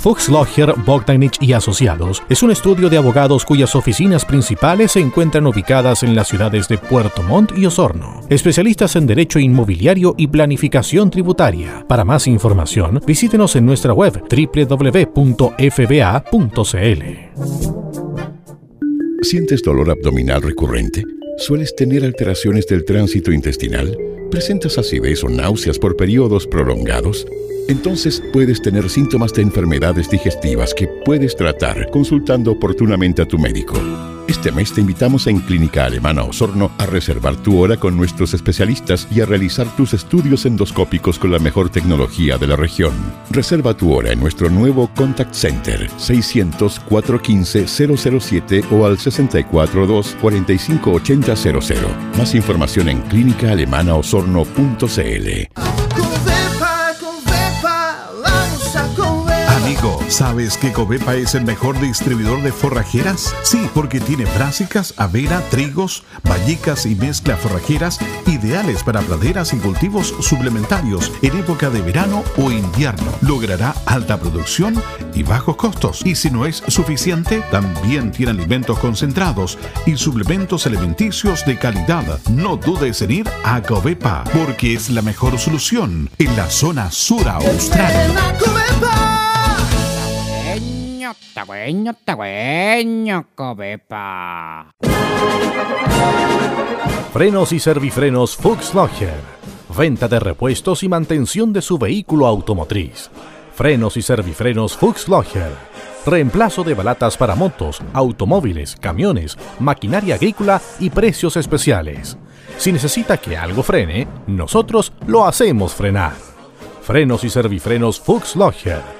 Fuchs Logger, Bogdanich y Asociados es un estudio de abogados cuyas oficinas principales se encuentran ubicadas en las ciudades de Puerto Montt y Osorno. Especialistas en derecho inmobiliario y planificación tributaria. Para más información, visítenos en nuestra web www.fba.cl. ¿Sientes dolor abdominal recurrente? ¿Sueles tener alteraciones del tránsito intestinal? ¿Presentas acidez o náuseas por periodos prolongados? entonces puedes tener síntomas de enfermedades digestivas que puedes tratar consultando oportunamente a tu médico. Este mes te invitamos en Clínica Alemana Osorno a reservar tu hora con nuestros especialistas y a realizar tus estudios endoscópicos con la mejor tecnología de la región. Reserva tu hora en nuestro nuevo Contact Center 600-415-007 o al 642-458000. Más información en clínicaalemanaosorno.cl. ¿sabes que Covepa es el mejor distribuidor de forrajeras? Sí, porque tiene brásicas, avena, trigos, vallicas y mezcla forrajeras ideales para praderas y cultivos suplementarios en época de verano o invierno. Logrará alta producción y bajos costos. Y si no es suficiente, también tiene alimentos concentrados y suplementos alimenticios de calidad. No dudes en ir a Covepa, porque es la mejor solución en la zona sur austral. Frenos y servifrenos Fuchs Logger. Venta de repuestos y mantención de su vehículo automotriz. Frenos y servifrenos Fuchs Logger. Reemplazo de balatas para motos, automóviles, camiones, maquinaria agrícola y precios especiales. Si necesita que algo frene, nosotros lo hacemos frenar. Frenos y servifrenos Fuchs Logger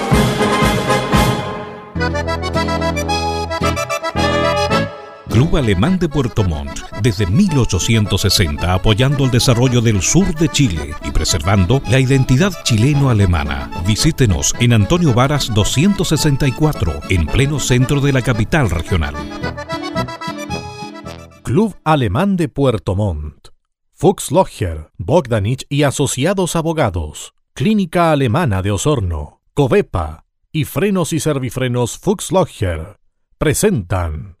Club Alemán de Puerto Montt, desde 1860 apoyando el desarrollo del sur de Chile y preservando la identidad chileno-alemana. Visítenos en Antonio Varas 264, en pleno centro de la capital regional. Club Alemán de Puerto Montt. Fuchs Logger, Bogdanich y Asociados Abogados. Clínica Alemana de Osorno. Covepa y Frenos y Servifrenos Fuchs Logger presentan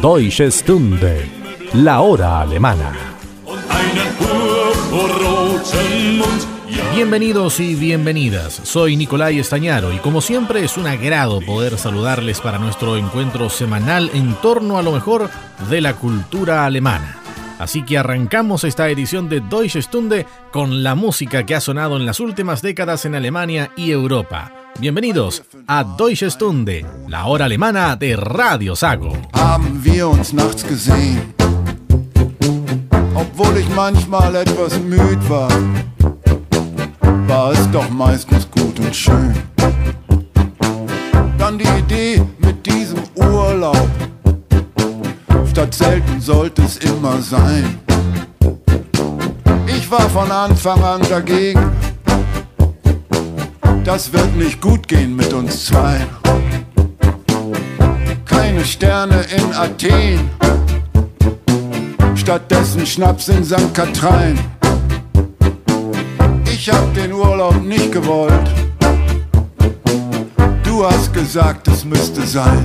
Deutsche Stunde, la hora alemana. Bienvenidos y bienvenidas, soy Nicolai Estañaro y como siempre es un agrado poder saludarles para nuestro encuentro semanal en torno a lo mejor de la cultura alemana. Así que arrancamos esta edición de Deutsche Stunde con la música que ha sonado en las últimas décadas en Alemania y Europa. Bienvenidos a Deutsche Stunde, la hora alemana de Radio Sago. Haben wir uns nachts gesehen, obwohl ich manchmal etwas müd war, war es doch meistens gut und schön. Dann die Idee mit diesem Urlaub, statt selten sollte es immer sein. Ich war von Anfang an dagegen das wird nicht gut gehen mit uns zwei. Keine Sterne in Athen, stattdessen Schnaps in St. Katrein. Ich hab den Urlaub nicht gewollt. Du hast gesagt, es müsste sein.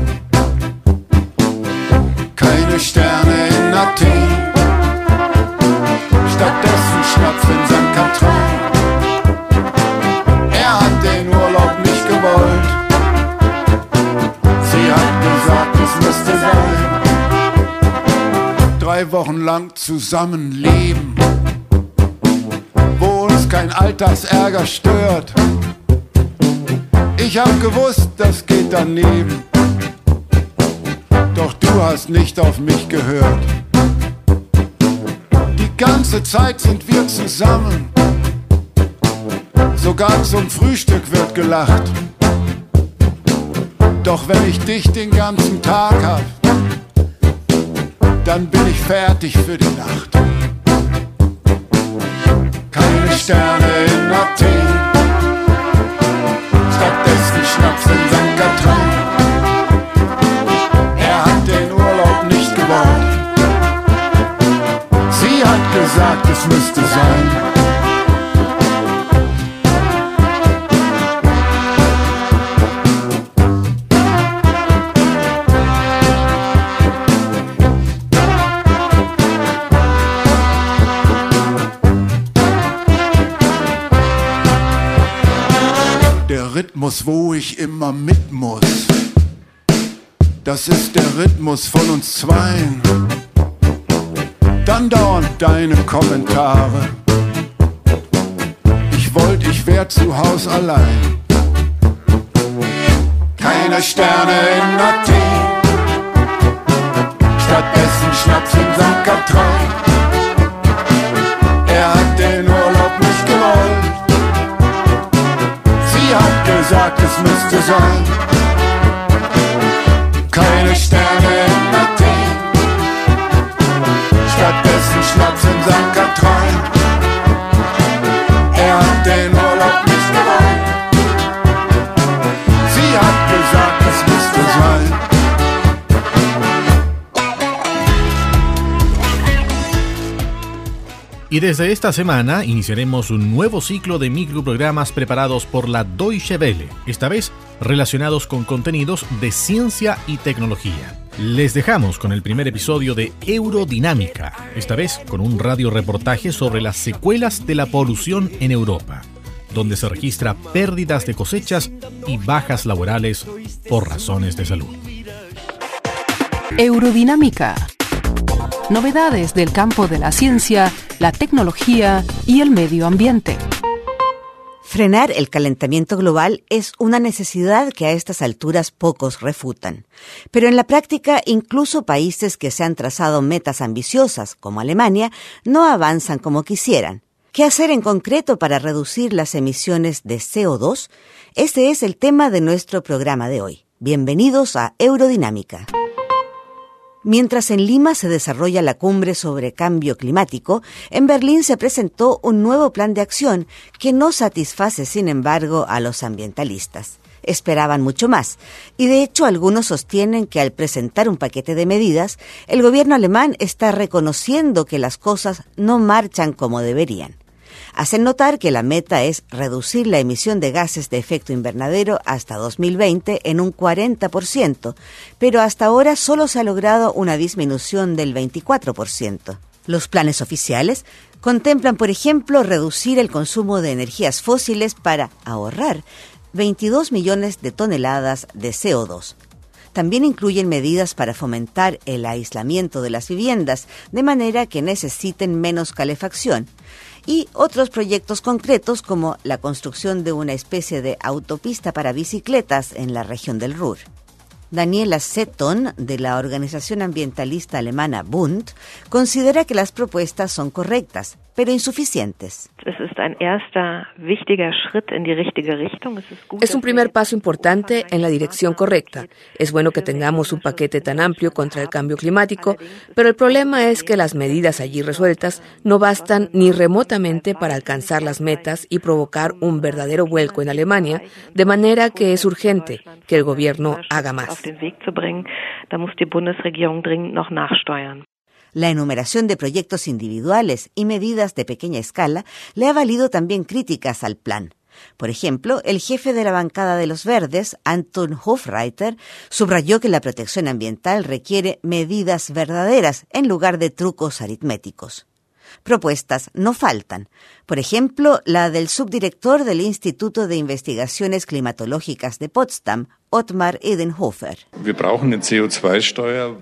Keine Sterne in Athen. Stattdessen Schnaps in Drei Wochen lang zusammenleben, wo uns kein Alltagsärger stört. Ich hab gewusst, das geht daneben. Doch du hast nicht auf mich gehört. Die ganze Zeit sind wir zusammen. Sogar zum Frühstück wird gelacht. Doch wenn ich dich den ganzen Tag hab, dann bin ich fertig für die Nacht. Keine Sterne in Athen, stattdessen Schnaps in St. Katrin. Er hat den Urlaub nicht gewollt. Sie hat gesagt, es müsste sein. Rhythmus, wo ich immer mit muss. Das ist der Rhythmus von uns zweien. Dann dauernd deine Kommentare. Ich wollte, ich wär zu Haus allein. Keine Sterne in Athen. Stattdessen Schnaps in St. Katrin. is our Christmas design. Y desde esta semana iniciaremos un nuevo ciclo de microprogramas preparados por la Deutsche Welle, esta vez relacionados con contenidos de ciencia y tecnología. Les dejamos con el primer episodio de Eurodinámica, esta vez con un radioreportaje sobre las secuelas de la polución en Europa, donde se registra pérdidas de cosechas y bajas laborales por razones de salud. Eurodinámica. Novedades del campo de la ciencia, la tecnología y el medio ambiente. Frenar el calentamiento global es una necesidad que a estas alturas pocos refutan. Pero en la práctica, incluso países que se han trazado metas ambiciosas, como Alemania, no avanzan como quisieran. ¿Qué hacer en concreto para reducir las emisiones de CO2? Ese es el tema de nuestro programa de hoy. Bienvenidos a Eurodinámica. Mientras en Lima se desarrolla la cumbre sobre cambio climático, en Berlín se presentó un nuevo plan de acción que no satisface, sin embargo, a los ambientalistas. Esperaban mucho más, y de hecho algunos sostienen que al presentar un paquete de medidas, el gobierno alemán está reconociendo que las cosas no marchan como deberían hacen notar que la meta es reducir la emisión de gases de efecto invernadero hasta 2020 en un 40%, pero hasta ahora solo se ha logrado una disminución del 24%. Los planes oficiales contemplan, por ejemplo, reducir el consumo de energías fósiles para ahorrar 22 millones de toneladas de CO2. También incluyen medidas para fomentar el aislamiento de las viviendas, de manera que necesiten menos calefacción, y otros proyectos concretos como la construcción de una especie de autopista para bicicletas en la región del Ruhr. Daniela Setton, de la organización ambientalista alemana Bund, considera que las propuestas son correctas, pero insuficientes. Es un primer paso importante en la dirección correcta. Es bueno que tengamos un paquete tan amplio contra el cambio climático, pero el problema es que las medidas allí resueltas no bastan ni remotamente para alcanzar las metas y provocar un verdadero vuelco en Alemania, de manera que es urgente que el gobierno haga más. La enumeración de proyectos individuales y medidas de pequeña escala le ha valido también críticas al plan. Por ejemplo, el jefe de la bancada de los verdes, Anton Hofreiter, subrayó que la protección ambiental requiere medidas verdaderas en lugar de trucos aritméticos. Propuestas no faltan. Por ejemplo, la del subdirector del Instituto de Investigaciones Climatológicas de Potsdam, Ottmar Edenhofer.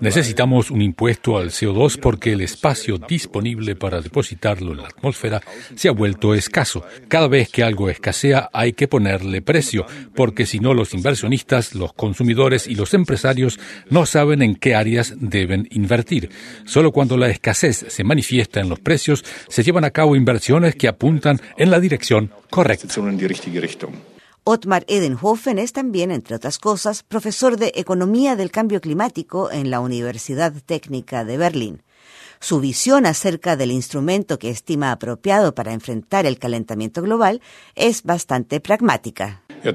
Necesitamos un impuesto al CO2 porque el espacio disponible para depositarlo en la atmósfera se ha vuelto escaso. Cada vez que algo escasea hay que ponerle precio, porque si no los inversionistas, los consumidores y los empresarios no saben en qué áreas deben invertir. Solo cuando la escasez se manifiesta en los precios se llevan a cabo inversiones que apuntan en la dirección correcta. Ottmar Edenhofen es también, entre otras cosas, profesor de Economía del Cambio Climático en la Universidad Técnica de Berlín. Su visión acerca del instrumento que estima apropiado para enfrentar el calentamiento global es bastante pragmática. Äh,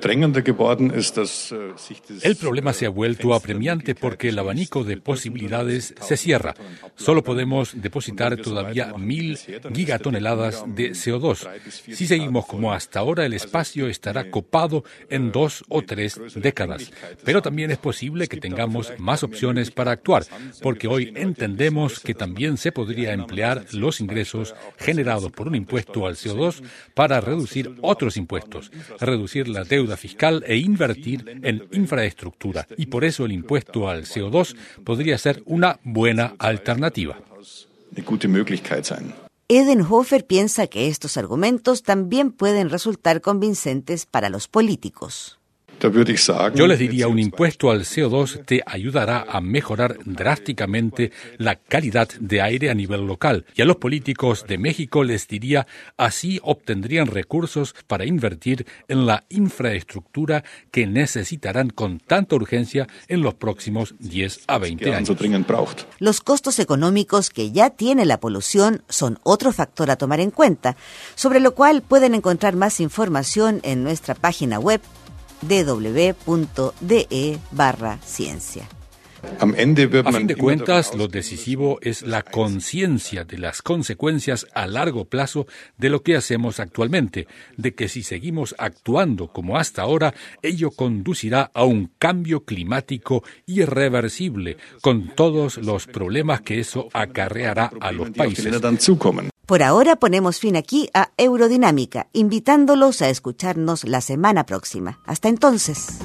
el problema se ha vuelto apremiante porque el abanico de posibilidades se cierra. Solo podemos depositar todavía mil gigatoneladas de CO2. Si seguimos como hasta ahora, el espacio estará copado en dos o tres décadas. Pero también es posible que tengamos más opciones para actuar, porque hoy entendemos que también se podría emplear los ingresos generados por un impuesto al CO2 para reducir otros impuestos, reducir la deuda fiscal e invertir en infraestructura. Y por eso el impuesto al CO2 podría ser una buena alternativa. Edenhofer piensa que estos argumentos también pueden resultar convincentes para los políticos. Yo les diría, un impuesto al CO2 te ayudará a mejorar drásticamente la calidad de aire a nivel local. Y a los políticos de México les diría, así obtendrían recursos para invertir en la infraestructura que necesitarán con tanta urgencia en los próximos 10 a 20 años. Los costos económicos que ya tiene la polución son otro factor a tomar en cuenta, sobre lo cual pueden encontrar más información en nuestra página web www.de barra ciencia. A fin de cuentas, lo decisivo es la conciencia de las consecuencias a largo plazo de lo que hacemos actualmente, de que si seguimos actuando como hasta ahora, ello conducirá a un cambio climático irreversible, con todos los problemas que eso acarreará a los países. Por ahora ponemos fin aquí a Eurodinámica, invitándolos a escucharnos la semana próxima. Hasta entonces.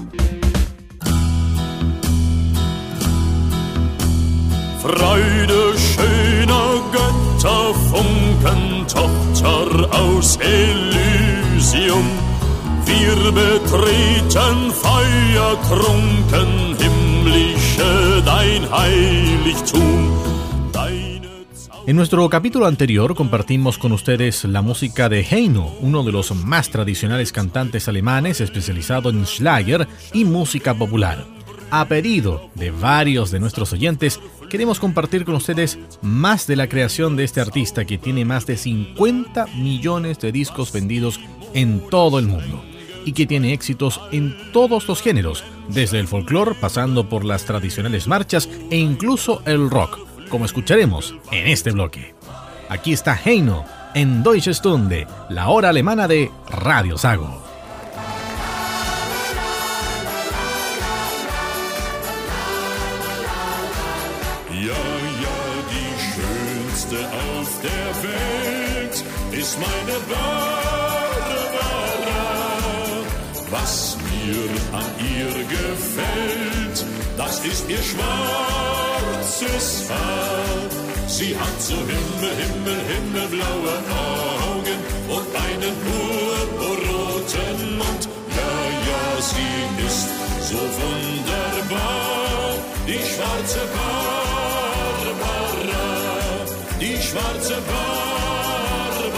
Freude schöner Götter, Funken, Tochter aus Elysium. Wir betreten feuertrunken himmlische dein Heiligtum. En nuestro capítulo anterior compartimos con ustedes la música de Heino, uno de los más tradicionales cantantes alemanes especializado en Schlager y música popular. A pedido de varios de nuestros oyentes, queremos compartir con ustedes más de la creación de este artista que tiene más de 50 millones de discos vendidos en todo el mundo y que tiene éxitos en todos los géneros, desde el folclore pasando por las tradicionales marchas e incluso el rock como escucharemos en este bloque. Aquí está Heino en Deutsche Stunde, la hora alemana de Radio Sago. Was mir an ihr gefällt, das ist schwarzes Haar. Sie hat so Himmel, Himmel, himmelblaue Augen und einen purpurroten Mund. Ja, ja, sie ist so wunderbar, die schwarze Barbara, die schwarze Barbara.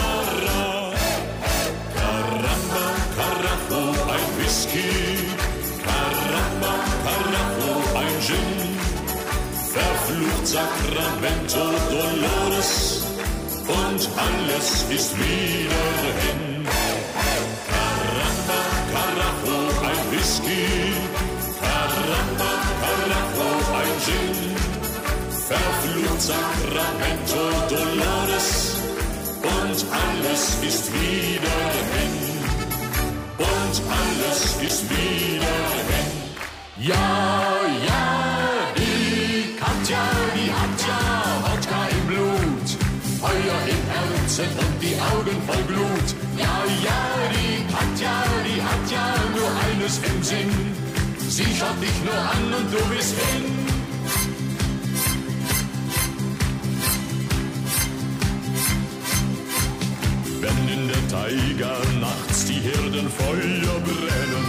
Caramba, Carajo, ein Whisky Verflucht Sacramento Dolores und alles ist wieder hin. Caramba, Carajo, ein Whisky, Caramba, Carajo, ein Gin. Verflucht Sacramento, Dolores und alles ist wieder hin. Und alles ist wieder hin. Ja, Herzen und die Augen voll Blut. Ja, ja, die Katja, die hat ja nur eines im Sinn. Sie schaut dich nur an und du bist hin. wenn in der Taiga nachts die Hirdenfeuer brennen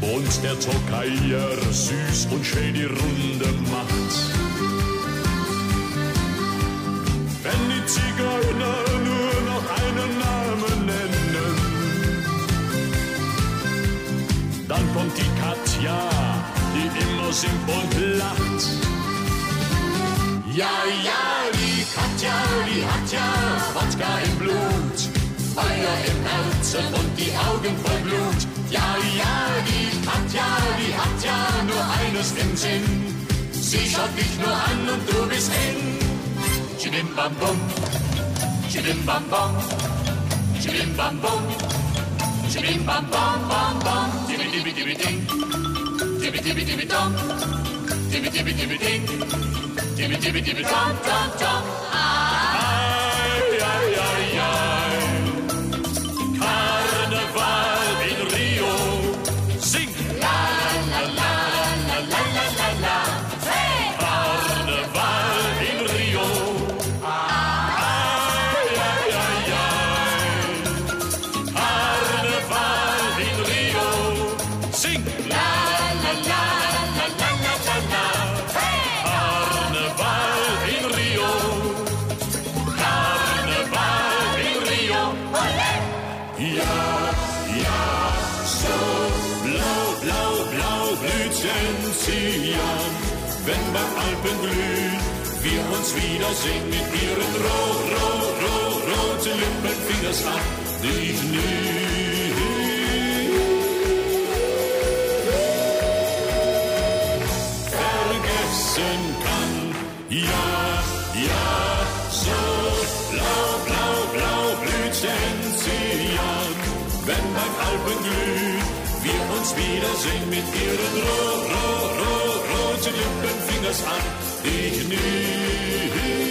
und der Tokaier süß und schön die Runde macht. Zigeuner nur noch einen Namen nennen, dann kommt die Katja, die immer singt und lacht. Ja, ja, die Katja, die hat ja Wodka im Blut, Feuer im Herzen und die Augen voll Blut. Ja, ja, die Katja, die hat ja nur eines im Sinn. Sie schaut dich nur an und du bist hin. Chidim bam bum. Chidim bam bum. Chidim bam bum. Chidim bam bum bum bum. Dibby dibby dibby ding. Dibby dibby dibby dum. Dibby dibby dibby ding. Dibby dibby dibby dum dum dum. Wiedersehen mit ihren ro, ro, ro, roten Lippen, Fingers ab, dich nie. vergessen kann. Ja, ja, so blau, blau, blau blüht Sensian. Wenn beim Alpenglühen wir uns wiedersehen mit ihren ro, ro, ro, roten Lippen, Fingers an, ich nie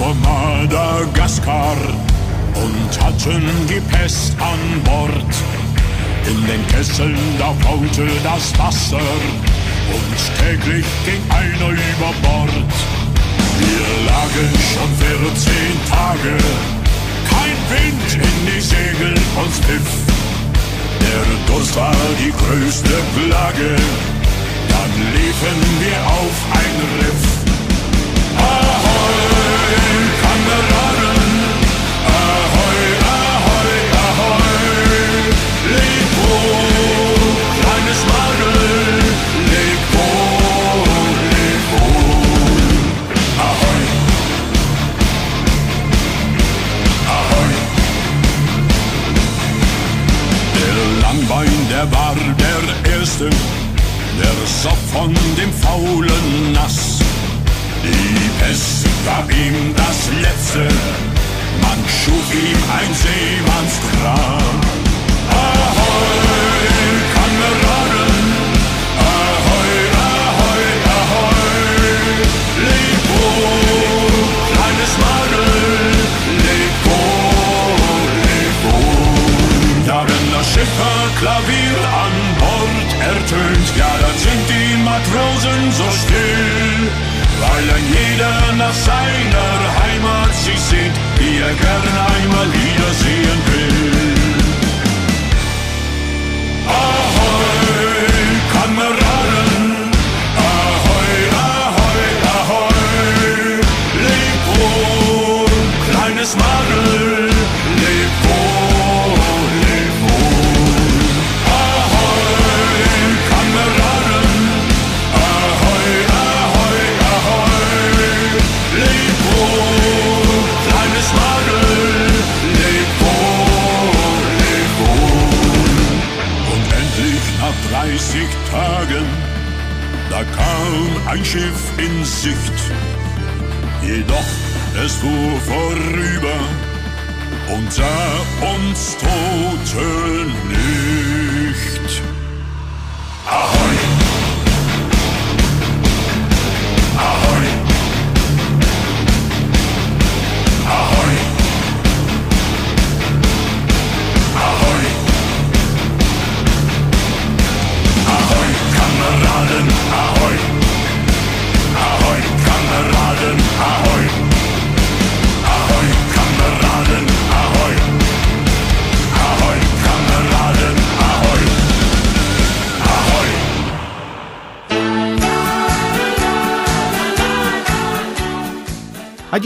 vor Madagaskar und hatten die Pest an Bord. In den Kesseln da faulte das Wasser und täglich ging einer über Bord. Wir lagen schon 14 Tage, kein Wind in die Segel uns pfiff. Der Durst war die größte Plage, dann liefen wir auf ein Riff. Der war der Erste, der soff von dem faulen Nass. Die Pest gab ihm das Letzte, man schuf ihm ein Seemannsgrab.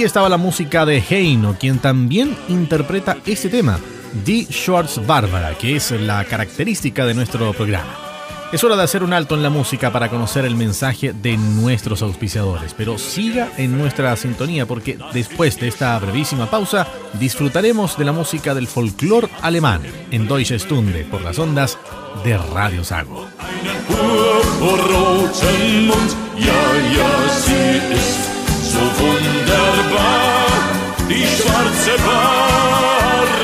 Estaba la música de Heino, quien también interpreta este tema, Die Schwarz Bárbara, que es la característica de nuestro programa. Es hora de hacer un alto en la música para conocer el mensaje de nuestros auspiciadores, pero siga en nuestra sintonía porque después de esta brevísima pausa disfrutaremos de la música del folclore alemán en Deutsche Stunde por las ondas de Radio Sago. So wunderbar, die schwarze Barbara.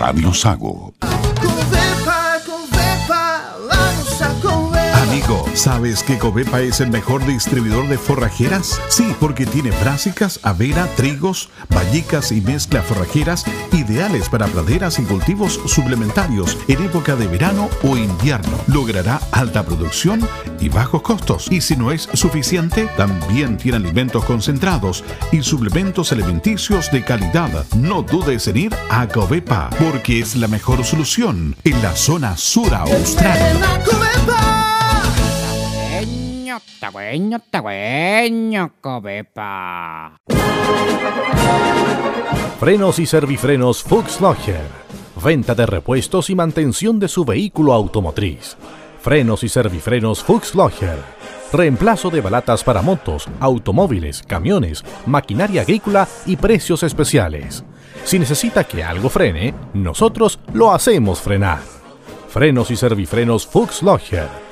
Radio Sago. ¿Sabes que Covepa es el mejor distribuidor de forrajeras? Sí, porque tiene brásicas, avena, trigos, vallicas y mezcla forrajeras ideales para praderas y cultivos suplementarios en época de verano o invierno. Logrará alta producción y bajos costos. Y si no es suficiente, también tiene alimentos concentrados y suplementos alimenticios de calidad. No dudes en ir a Covepa, porque es la mejor solución en la zona sur austral. Tagüeño, tagüeño, cobepa. Frenos y servifrenos Fuchs Logger. Venta de repuestos y mantención de su vehículo automotriz. Frenos y servifrenos Fuchs Logger. Reemplazo de balatas para motos, automóviles, camiones, maquinaria agrícola y precios especiales. Si necesita que algo frene, nosotros lo hacemos frenar. Frenos y servifrenos Fuchs Logger.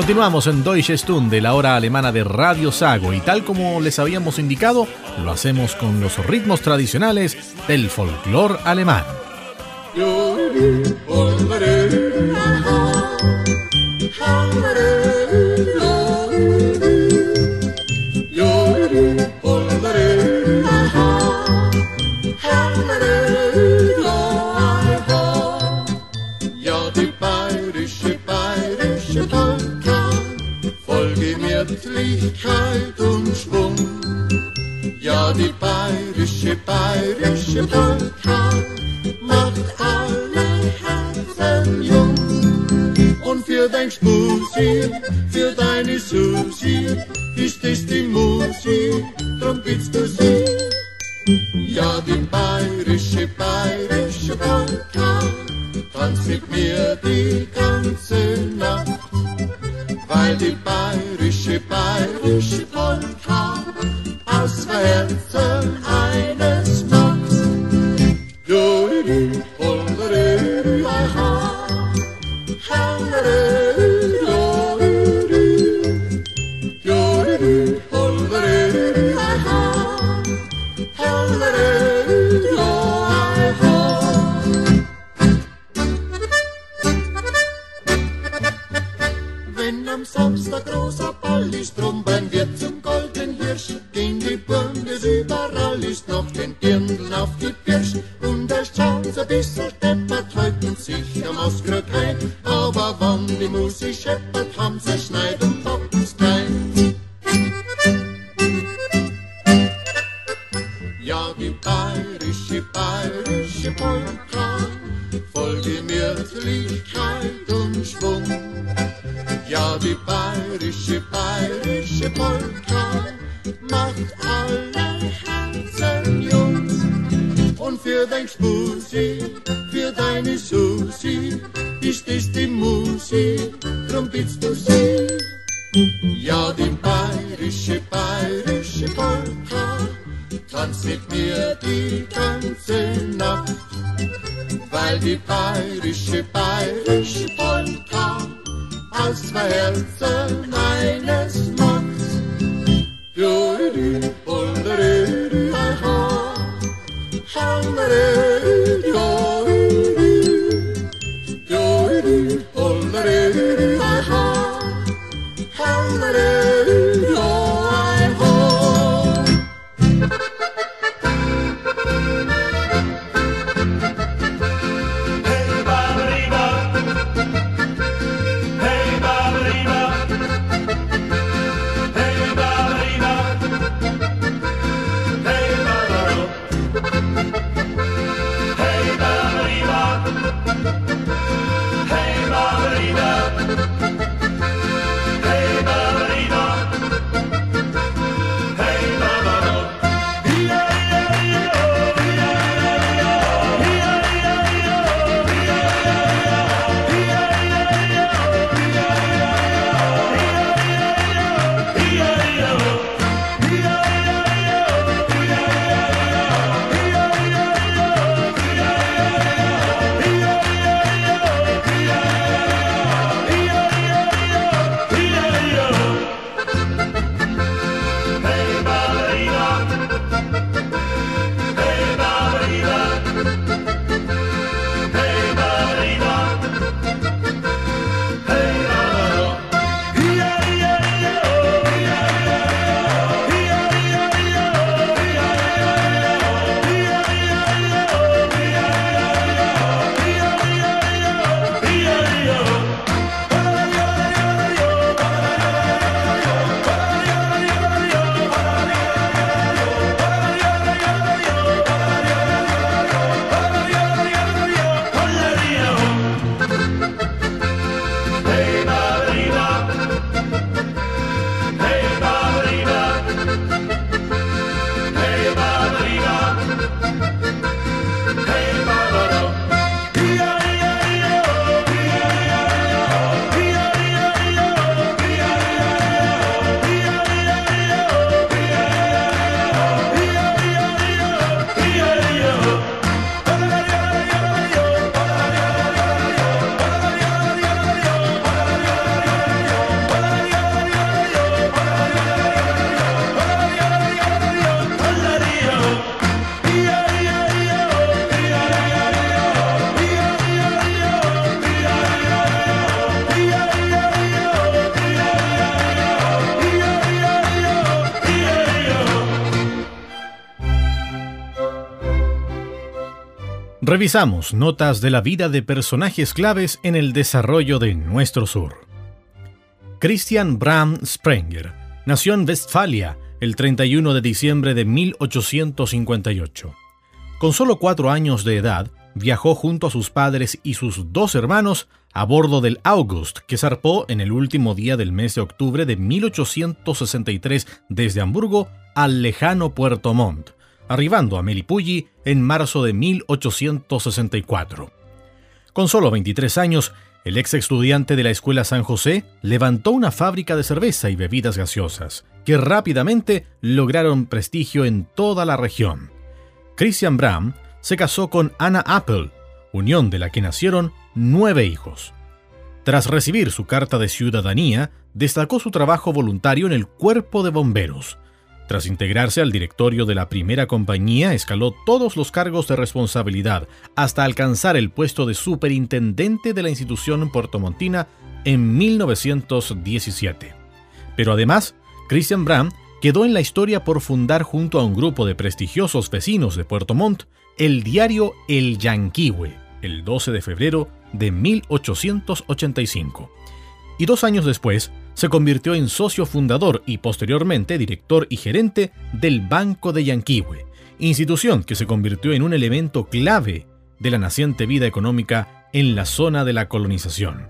Continuamos en Deutsche Stunde, la hora alemana de Radio Sago, y tal como les habíamos indicado, lo hacemos con los ritmos tradicionales del folclore alemán. Gemütlichkeit und Schwung. Ja, die bayerische, bayerische Polka macht alle Herzen jung. Und für dein Spusi, für deine Susi, ist es die Musik, drum bittst du sie. Ja, die bayerische, bayerische Polka, tanz mit mir die ganze Nacht. Weil die bayerische, bayerische Polka aus Herzen eines macht. Jodidi, holleri, aha, halleri, Samstag großer Ball ist, Trumbern wird zum golden Hirsch. Gehen die Bundes überall, ist noch den Dirndl auf die Pirsch. Und der schaut so Revisamos notas de la vida de personajes claves en el desarrollo de nuestro sur. Christian Bram Sprenger nació en Westfalia el 31 de diciembre de 1858. Con solo cuatro años de edad, viajó junto a sus padres y sus dos hermanos a bordo del August, que zarpó en el último día del mes de octubre de 1863 desde Hamburgo al lejano Puerto Montt, arribando a Melipulli en marzo de 1864. Con solo 23 años, el ex estudiante de la Escuela San José levantó una fábrica de cerveza y bebidas gaseosas, que rápidamente lograron prestigio en toda la región. Christian Bram se casó con Anna Apple, unión de la que nacieron nueve hijos. Tras recibir su carta de ciudadanía, destacó su trabajo voluntario en el cuerpo de bomberos, tras integrarse al directorio de la primera compañía, escaló todos los cargos de responsabilidad hasta alcanzar el puesto de superintendente de la institución puertomontina en 1917. Pero además, Christian Bram quedó en la historia por fundar junto a un grupo de prestigiosos vecinos de Puerto Montt el diario El Yanquiwe, el 12 de febrero de 1885. Y dos años después, se convirtió en socio fundador y posteriormente director y gerente del Banco de Yanquihue, institución que se convirtió en un elemento clave de la naciente vida económica en la zona de la colonización.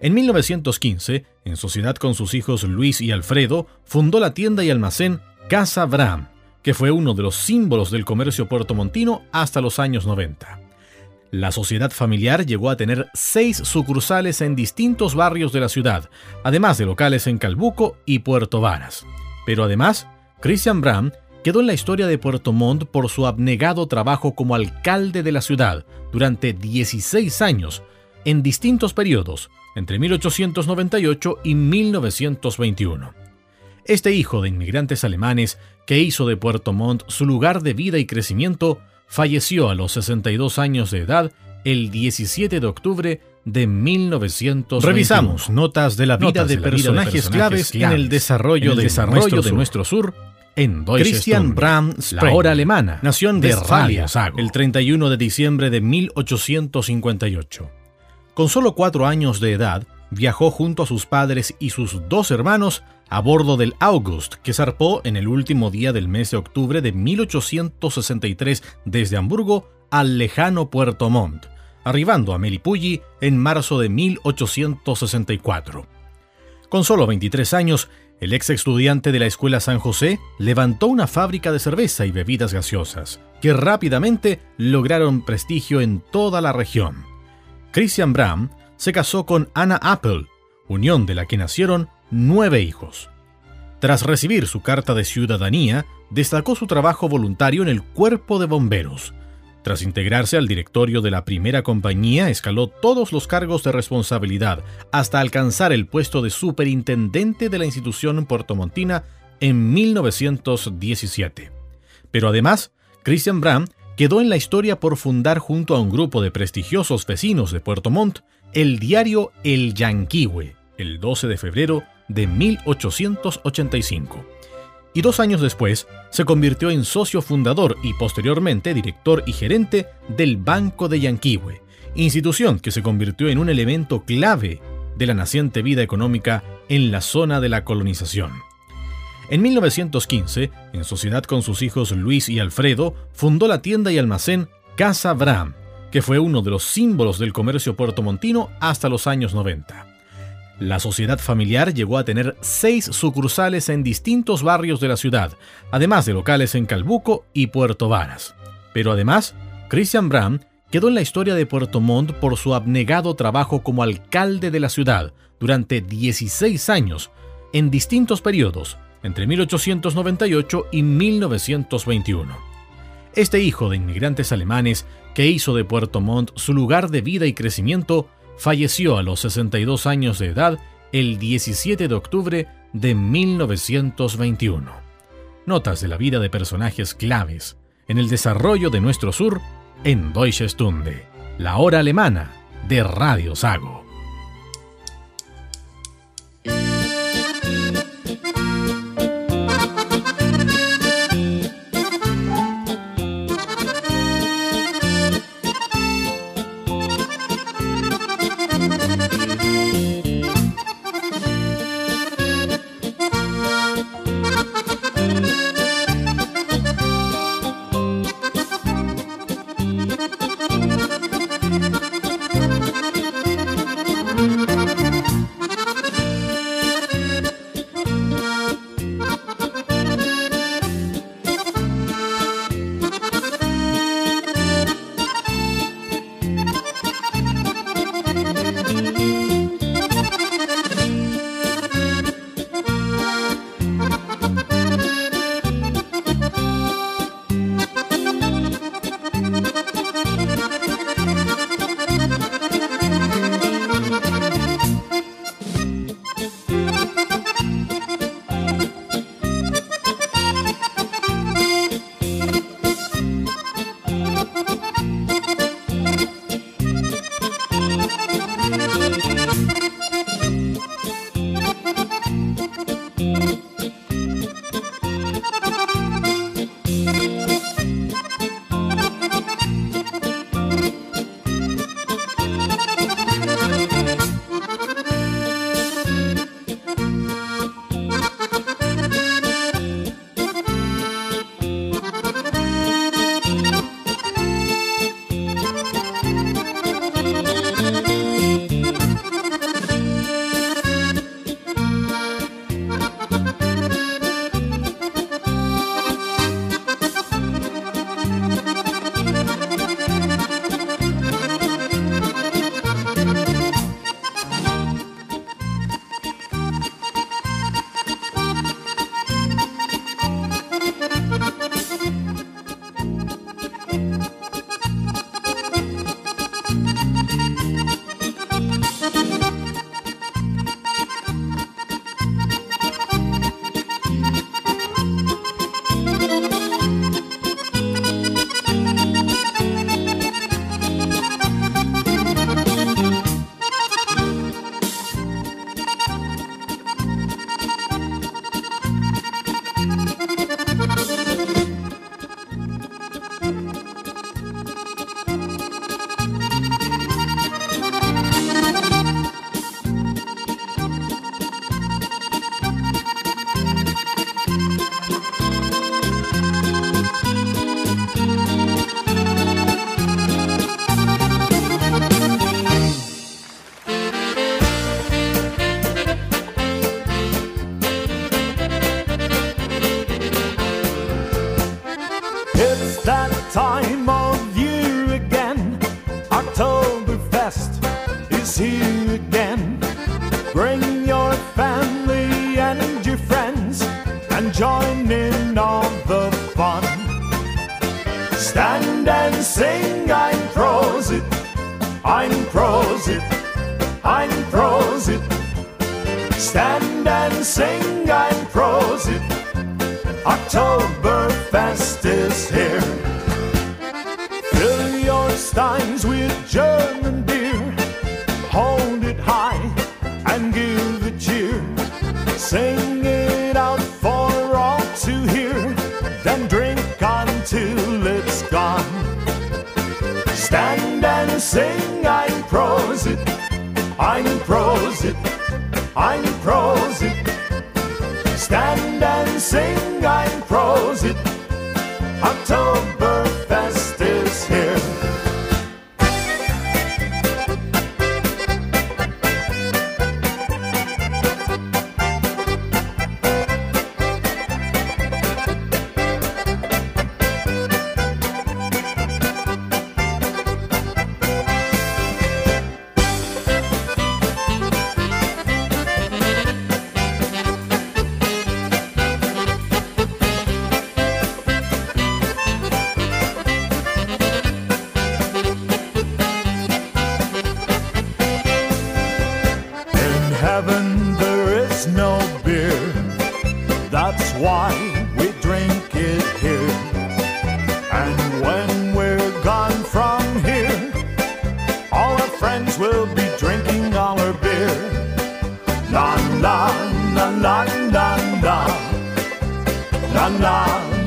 En 1915, en sociedad con sus hijos Luis y Alfredo, fundó la tienda y almacén Casa Bram, que fue uno de los símbolos del comercio puertomontino hasta los años 90. La sociedad familiar llegó a tener seis sucursales en distintos barrios de la ciudad, además de locales en Calbuco y Puerto Varas. Pero además, Christian Bram quedó en la historia de Puerto Montt por su abnegado trabajo como alcalde de la ciudad durante 16 años, en distintos periodos, entre 1898 y 1921. Este hijo de inmigrantes alemanes, que hizo de Puerto Montt su lugar de vida y crecimiento, falleció a los 62 años de edad el 17 de octubre de 1900. Revisamos notas de la vida, de, personajes claves en el desarrollo, de, desarrollo de nuestro sur en Christian Bram la hora alemana, nació en Westfalia el 31 de diciembre de 1858. Con solo cuatro años de edad, viajó junto a sus padres y sus dos hermanos a bordo del August, que zarpó en el último día del mes de octubre de 1863 desde Hamburgo al lejano Puerto Montt, arribando a Melipulli en marzo de 1864. Con solo 23 años, el ex estudiante de la Escuela San José levantó una fábrica de cerveza y bebidas gaseosas, que rápidamente lograron prestigio en toda la región. Christian Bram se casó con Anna Apple, unión de la que nacieron nueve hijos. Tras recibir su carta de ciudadanía, destacó su trabajo voluntario en el cuerpo de bomberos. Tras integrarse al directorio de la primera compañía, escaló todos los cargos de responsabilidad hasta alcanzar el puesto de superintendente de la institución puertomontina en 1917. Pero además, Christian Bram quedó en la historia por fundar junto a un grupo de prestigiosos vecinos de Puerto Montt el diario El Yanquiwe, el 12 de febrero de 1885. Y dos años después se convirtió en socio fundador y posteriormente director y gerente del Banco de Yanquiwe, institución que se convirtió en un elemento clave de la naciente vida económica en la zona de la colonización. En 1915, en sociedad con sus hijos Luis y Alfredo, fundó la tienda y almacén Casa Bram, que fue uno de los símbolos del comercio puertomontino hasta los años 90. La sociedad familiar llegó a tener seis sucursales en distintos barrios de la ciudad, además de locales en Calbuco y Puerto Varas. Pero además, Christian Bram quedó en la historia de Puerto Montt por su abnegado trabajo como alcalde de la ciudad durante 16 años, en distintos periodos, entre 1898 y 1921. Este hijo de inmigrantes alemanes, que hizo de Puerto Montt su lugar de vida y crecimiento, falleció a los 62 años de edad el 17 de octubre de 1921. Notas de la vida de personajes claves en el desarrollo de nuestro sur en Deutsche Stunde, la hora alemana de Radio Sago. Time of year again. Oktoberfest is here again. Bring your family and your friends and join in all the fun. Stand and sing, I'm Prosit, I'm Prosit, I'm Prosit. Stand and sing, I'm Prosit. Oktoberfest is here. I'm Prosit. Stand and sing, I'm Prosit. Oktoberfest La la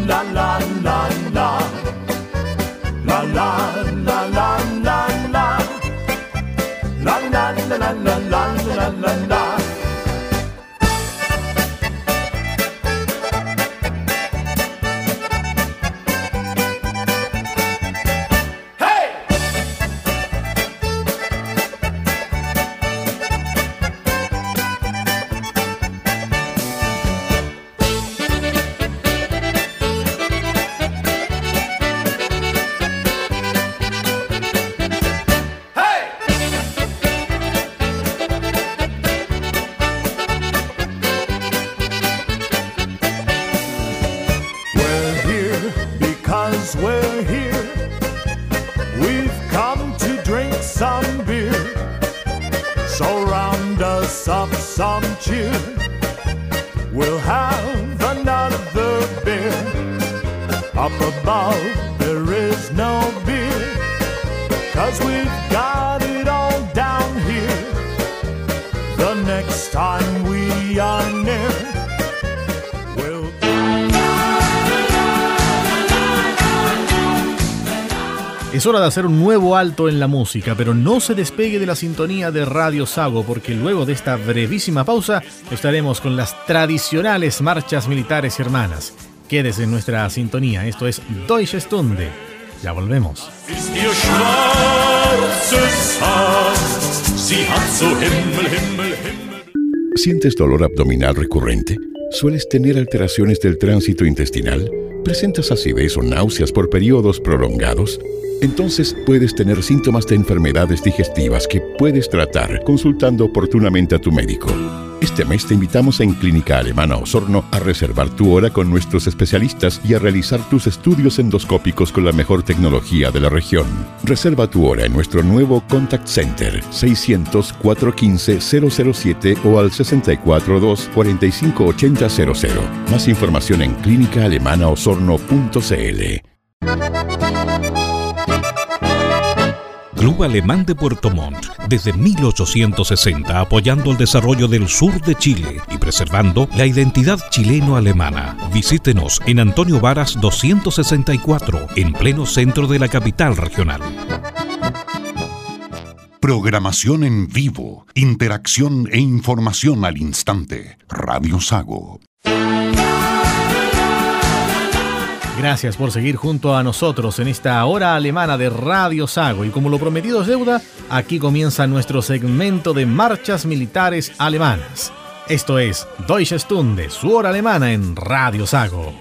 de hacer un nuevo alto en la música, pero no se despegue de la sintonía de Radio Sago, porque luego de esta brevísima pausa estaremos con las tradicionales marchas militares hermanas. Quédese en nuestra sintonía, esto es Deutsche Stunde. Ya volvemos. ¿Sientes dolor abdominal recurrente? ¿Sueles tener alteraciones del tránsito intestinal? ¿Presentas acidez o náuseas por periodos prolongados? Entonces puedes tener síntomas de enfermedades digestivas que puedes tratar consultando oportunamente a tu médico. Este mes te invitamos en Clínica Alemana Osorno a reservar tu hora con nuestros especialistas y a realizar tus estudios endoscópicos con la mejor tecnología de la región. Reserva tu hora en nuestro nuevo Contact Center 600-415-007 o al 642-458000. Más información en clínicaalemanaosorno.cl. Club Alemán de Puerto Montt, desde 1860 apoyando el desarrollo del sur de Chile y preservando la identidad chileno-alemana. Visítenos en Antonio Varas 264, en pleno centro de la capital regional. Programación en vivo, interacción e información al instante. Radio Sago. Gracias por seguir junto a nosotros en esta hora alemana de Radio Sago y como lo prometido es deuda, aquí comienza nuestro segmento de marchas militares alemanas. Esto es Deutsche Stunde, su hora alemana en Radio Sago.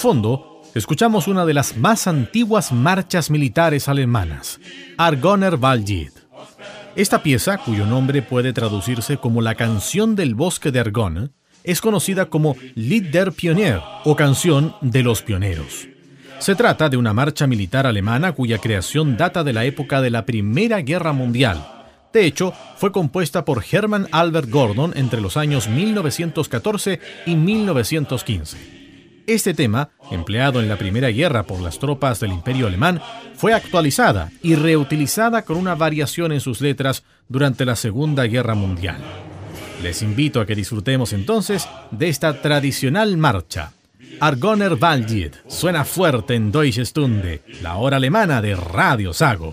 Fondo, escuchamos una de las más antiguas marchas militares alemanas, Argoner Waldlied. Esta pieza, cuyo nombre puede traducirse como la canción del bosque de Argonne, es conocida como Lied der Pionier o canción de los pioneros. Se trata de una marcha militar alemana cuya creación data de la época de la Primera Guerra Mundial. De hecho, fue compuesta por Hermann Albert Gordon entre los años 1914 y 1915. Este tema, empleado en la Primera Guerra por las tropas del Imperio Alemán, fue actualizada y reutilizada con una variación en sus letras durante la Segunda Guerra Mundial. Les invito a que disfrutemos entonces de esta tradicional marcha. Argoner Waldlied suena fuerte en Deutsche Stunde, la hora alemana de Radio Sago.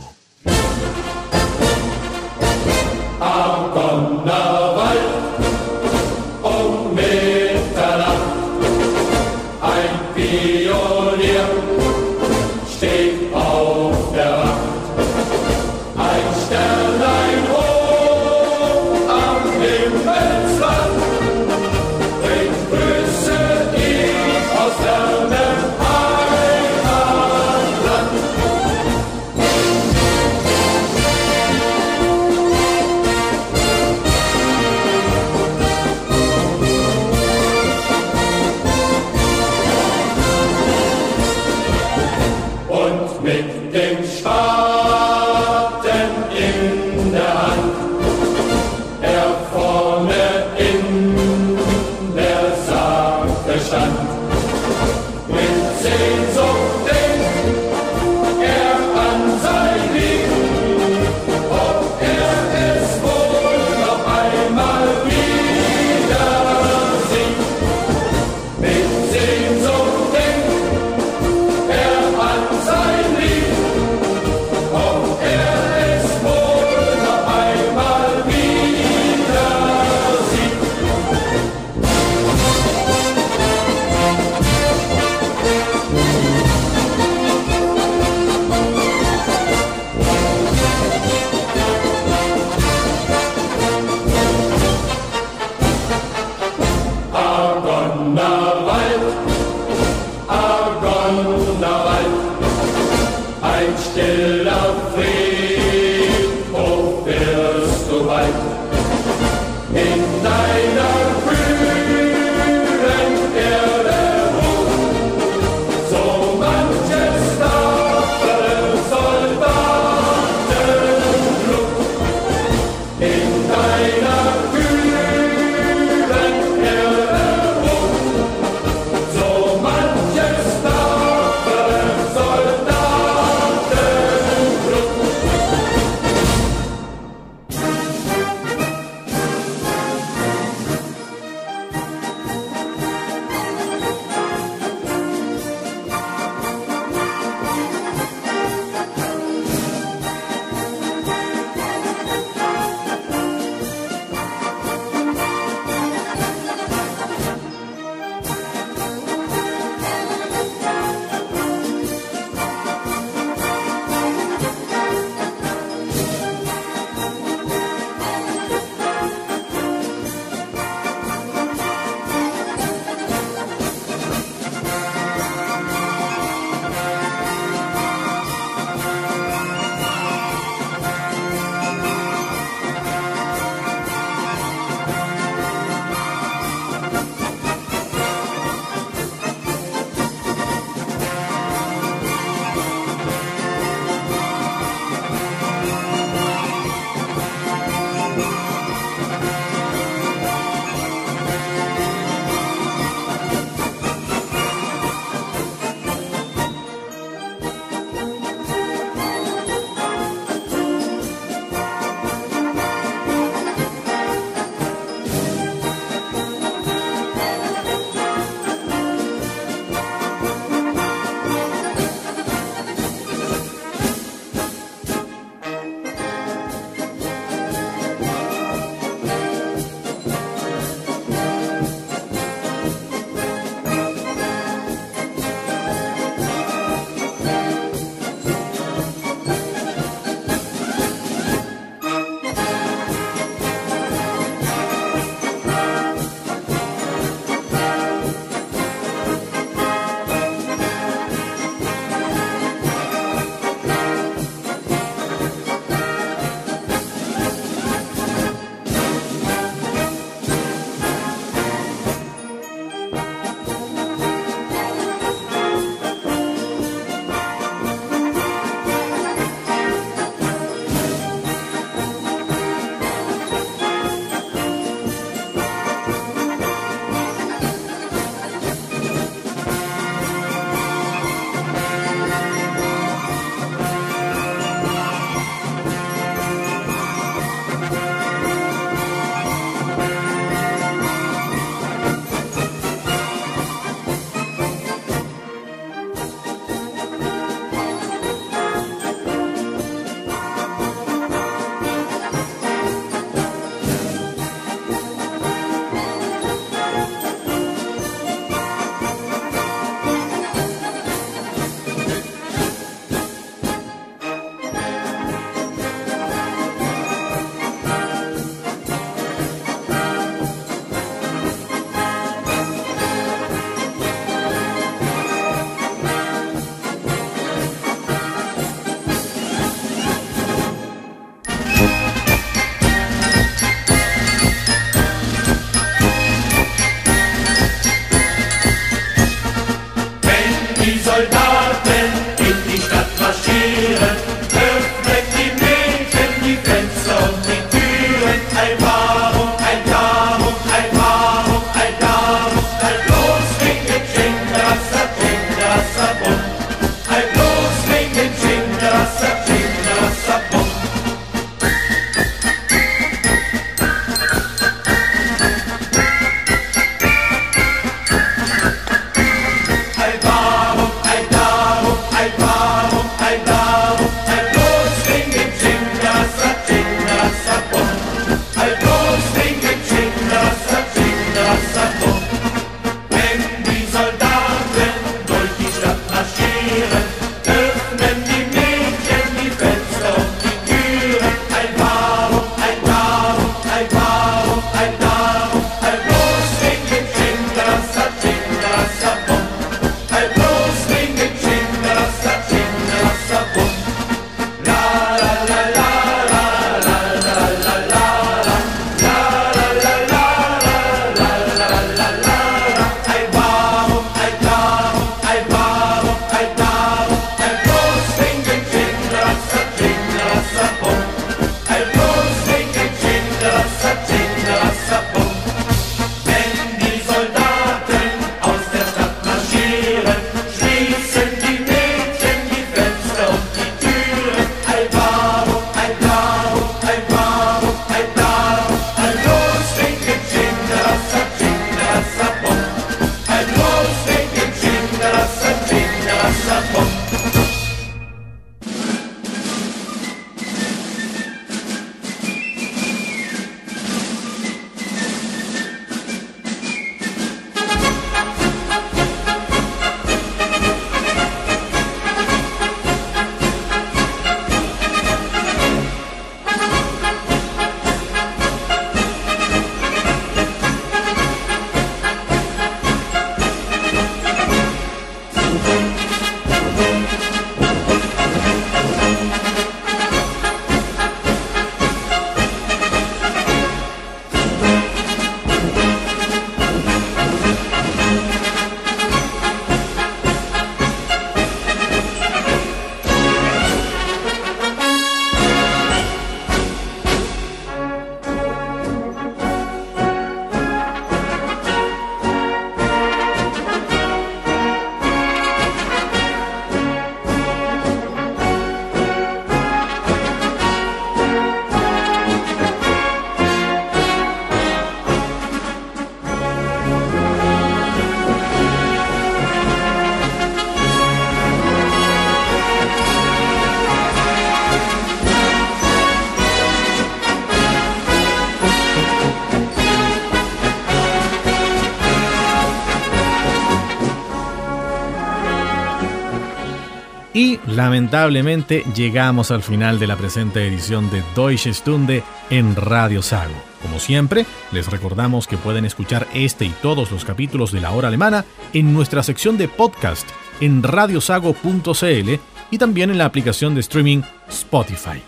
Lamentablemente llegamos al final de la presente edición de Deutsche Stunde en Radio Sago. Como siempre, les recordamos que pueden escuchar este y todos los capítulos de la hora alemana en nuestra sección de podcast en radiosago.cl y también en la aplicación de streaming Spotify.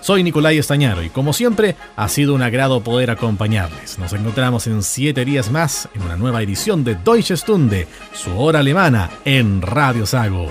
Soy Nicolai Estañaro y como siempre ha sido un agrado poder acompañarles. Nos encontramos en siete días más en una nueva edición de Deutsche Stunde, su hora alemana en Radio Sago.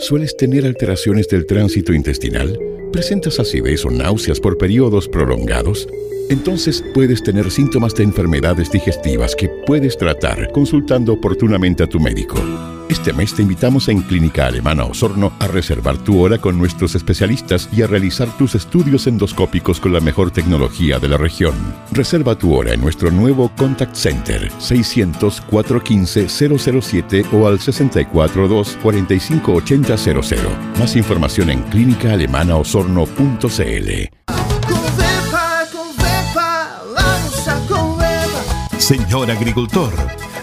¿Sueles tener alteraciones del tránsito intestinal? ¿Presentas acidez o náuseas por periodos prolongados? Entonces puedes tener síntomas de enfermedades digestivas que puedes tratar consultando oportunamente a tu médico. Este mes te invitamos en Clínica Alemana Osorno a reservar tu hora con nuestros especialistas y a realizar tus estudios endoscópicos con la mejor tecnología de la región. Reserva tu hora en nuestro nuevo Contact Center 600-415-007 o al 642-458000. Más información en Señor agricultor,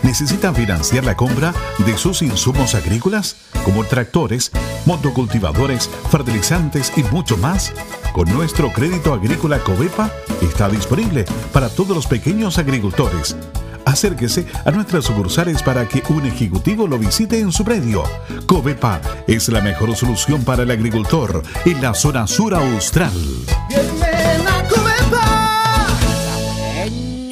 ¿necesita financiar la compra de sus insumos agrícolas como tractores, motocultivadores, fertilizantes y mucho más? Con nuestro crédito agrícola Covepa está disponible para todos los pequeños agricultores. Acérquese a nuestras sucursales para que un ejecutivo lo visite en su predio. Covepa es la mejor solución para el agricultor en la zona sur austral.